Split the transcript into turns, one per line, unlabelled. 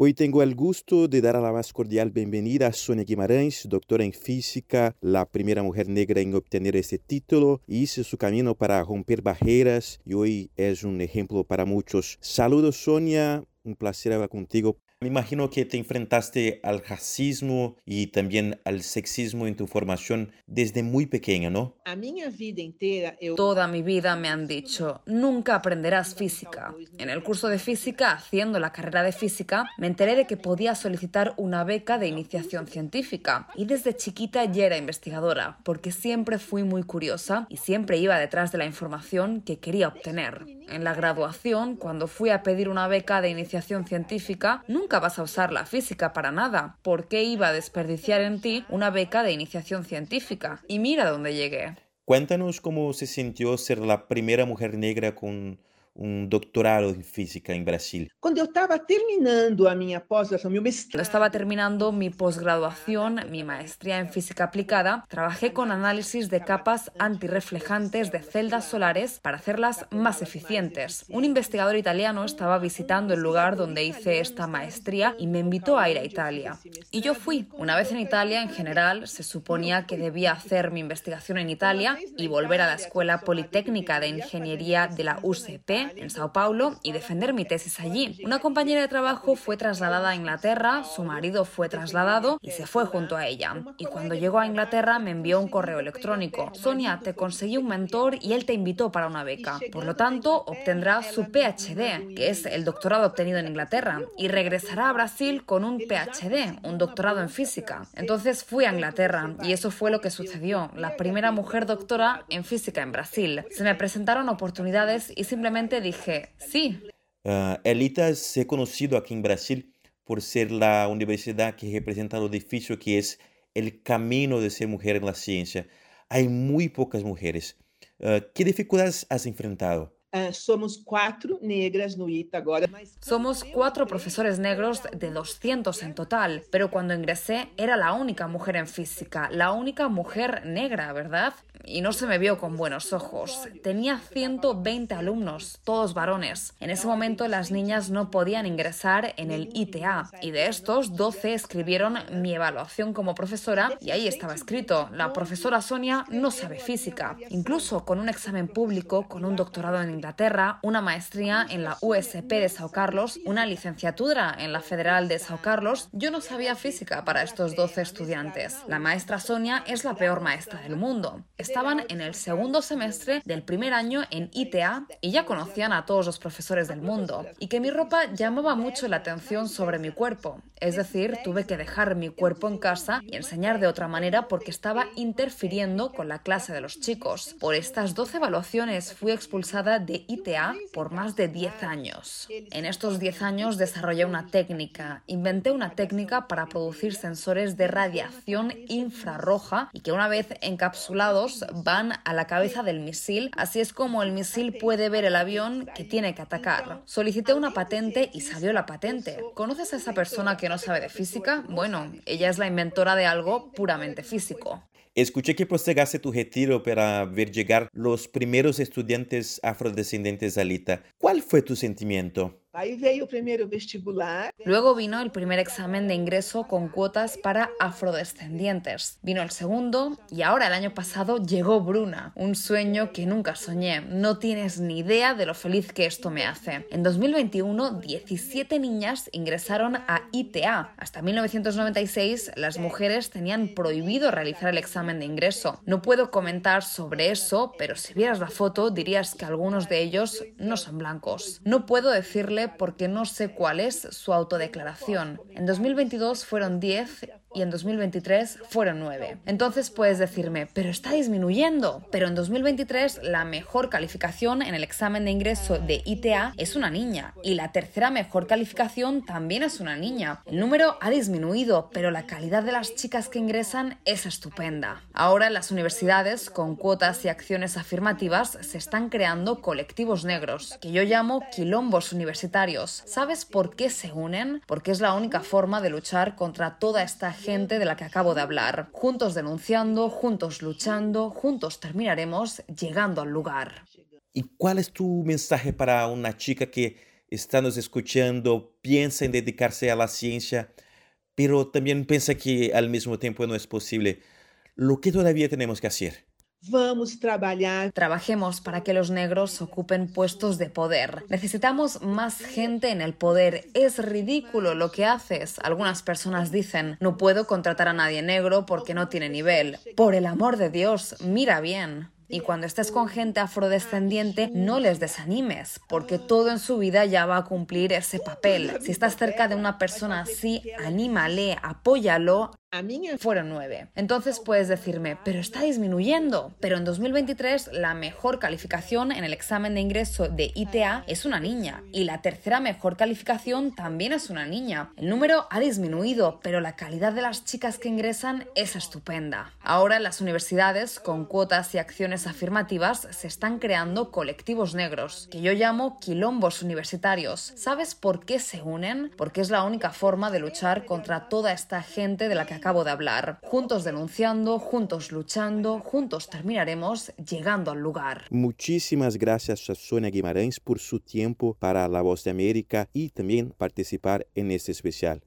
Hoy tengo el gusto de dar a la más cordial bienvenida a Sonia Guimarães, doctora en física, la primera mujer negra en obtener este título, hizo su camino para romper barreras y hoy es un ejemplo para muchos. Saludos Sonia, un placer hablar contigo. Me imagino que te enfrentaste al racismo y también al sexismo en tu formación desde muy pequeña, ¿no?
A minha vida inteira eu
Toda mi vida me han dicho, nunca aprenderás física. En el curso de física, haciendo la carrera de física, me enteré de que podía solicitar una beca de iniciación científica. Y desde chiquita ya era investigadora, porque siempre fui muy curiosa y siempre iba detrás de la información que quería obtener. En la graduación, cuando fui a pedir una beca de iniciación científica, nunca vas a usar la física para nada. ¿Por qué iba a desperdiciar en ti una beca de iniciación científica? Y mira dónde llegué.
Cuéntanos cómo se sintió ser la primera mujer negra con un doctorado en física en Brasil.
quando eu estava terminando a minha pós-graduação, meu mestrado,
estaba terminando mi posgraduación, mi maestría en física aplicada, trabajé con análisis de capas antirreflejantes de celdas solares para hacerlas más eficientes. Un investigador italiano estaba visitando el lugar donde hice esta maestría y me invitó a ir a Italia. Y yo fui. Una vez en Italia, en general, se suponía que debía hacer mi investigación en Italia y volver a la Escuela Politécnica de Ingeniería de la UCP en Sao Paulo y defender mi tesis allí. Una compañera de trabajo fue trasladada a Inglaterra, su marido fue trasladado y se fue junto a ella. Y cuando llegó a Inglaterra me envió un correo electrónico. Sonia, te conseguí un mentor y él te invitó para una beca. Por lo tanto, obtendrá su PhD, que es el doctorado obtenido en Inglaterra, y regresará a Brasil con un PhD, un doctorado en física. Entonces fui a Inglaterra y eso fue lo que sucedió. La primera mujer doctora en física en Brasil. Se me presentaron oportunidades y simplemente dije, sí,
Ah, el ITA es conocido aquí en Brasil por ser la universidad que representa lo difícil que es el camino de ser mujer en la ciencia. Hay muy pocas mujeres. Ah, ¿Qué dificultades has enfrentado?
ah, somos quatro negras no ITA agora, mas
Somos cuatro profesores negros de 200 en total, pero cuando ingresé era la única mujer en física, la única mujer negra, ¿verdad? Y no se me vio con buenos ojos. Tenía 120 alumnos, todos varones. En ese momento las niñas no podían ingresar en el ITA y de estos 12 escribieron mi evaluación como profesora y ahí estaba escrito, la profesora Sonia no sabe física. Incluso con un examen público, con un doctorado en Inglaterra, una maestría en la USP de Sao Carlos, una licenciatura en la Federal de Sao Carlos, yo no sabía física para estos 12 estudiantes. La maestra Sonia es la peor maestra del mundo. Estaban en el segundo semestre del primer año en ITA y ya conocían a todos los profesores del mundo. Y que mi ropa llamaba mucho la atención sobre mi cuerpo. Es decir, tuve que dejar mi cuerpo en casa y enseñar de otra manera porque estaba interfiriendo con la clase de los chicos. Por estas 12 evaluaciones fui expulsada de ITA por más de 10 años. En estos 10 años desarrollé una técnica, inventé una técnica para producir sensores de radiación infrarroja y que una vez encapsulados van a la cabeza del misil, así es como el misil puede ver el avión que tiene que atacar. Solicité una patente y salió la patente. ¿Conoces a esa persona que no sabe de física? Bueno, ella es la inventora de algo puramente físico.
Escuché que postergaste tu retiro para ver llegar los primeros estudiantes afrodescendentes al ITA. ¿Cuál fue tu sentimiento?
Luego vino el primer examen de ingreso con cuotas para afrodescendientes. Vino el segundo y ahora el año pasado llegó Bruna, un sueño que nunca soñé. No tienes ni idea de lo feliz que esto me hace. En 2021, 17 niñas ingresaron a ITA. Hasta 1996, las mujeres tenían prohibido realizar el examen de ingreso. No puedo comentar sobre eso, pero si vieras la foto dirías que algunos de ellos no son blancos. No puedo decirle porque no sé cuál es su autodeclaración. En 2022 fueron 10 y en 2023 fueron 9. Entonces puedes decirme, pero está disminuyendo. Pero en 2023 la mejor calificación en el examen de ingreso de ITA es una niña y la tercera mejor calificación también es una niña. El número ha disminuido, pero la calidad de las chicas que ingresan es estupenda. Ahora las universidades, con cuotas y acciones afirmativas, se están creando colectivos negros, que yo llamo quilombos universitarios. ¿Sabes por qué se unen? Porque es la única forma de luchar contra toda esta gente de la que acabo de hablar. Juntos denunciando, juntos luchando, juntos terminaremos llegando al lugar.
¿Y cuál es tu mensaje para una chica que está nos escuchando, piensa en dedicarse a la ciencia, pero también piensa que al mismo tiempo no es posible, lo que todavía tenemos que hacer.
Vamos trabajar.
Trabajemos para que los negros ocupen puestos de poder. Necesitamos más gente en el poder. Es ridículo lo que haces. Algunas personas dicen, no puedo contratar a nadie negro porque no tiene nivel. Por el amor de Dios, mira bien. Y cuando estés con gente afrodescendiente, no les desanimes, porque todo en su vida ya va a cumplir ese papel. Si estás cerca de una persona así, anímale, apóyalo.
A minha
Fueron nueve. Entonces puedes decirme, pero está disminuyendo. Pero en 2023 la mejor calificación en el examen de ingreso de ITA es una niña. Y la tercera mejor calificación también es una niña. El número ha disminuido, pero la calidad de las chicas que ingresan es estupenda. Ahora en las universidades, con cuotas y acciones afirmativas, se están creando colectivos negros, que yo llamo quilombos universitarios. ¿Sabes por qué se unen? Porque es la única forma de luchar contra toda esta gente de la que acabo de hablar. Juntos denunciando, juntos luchando, juntos terminaremos llegando al lugar.
Muchísimas gracias a Sonia Guimarães por su tiempo para La Voz de América y también participar en este especial.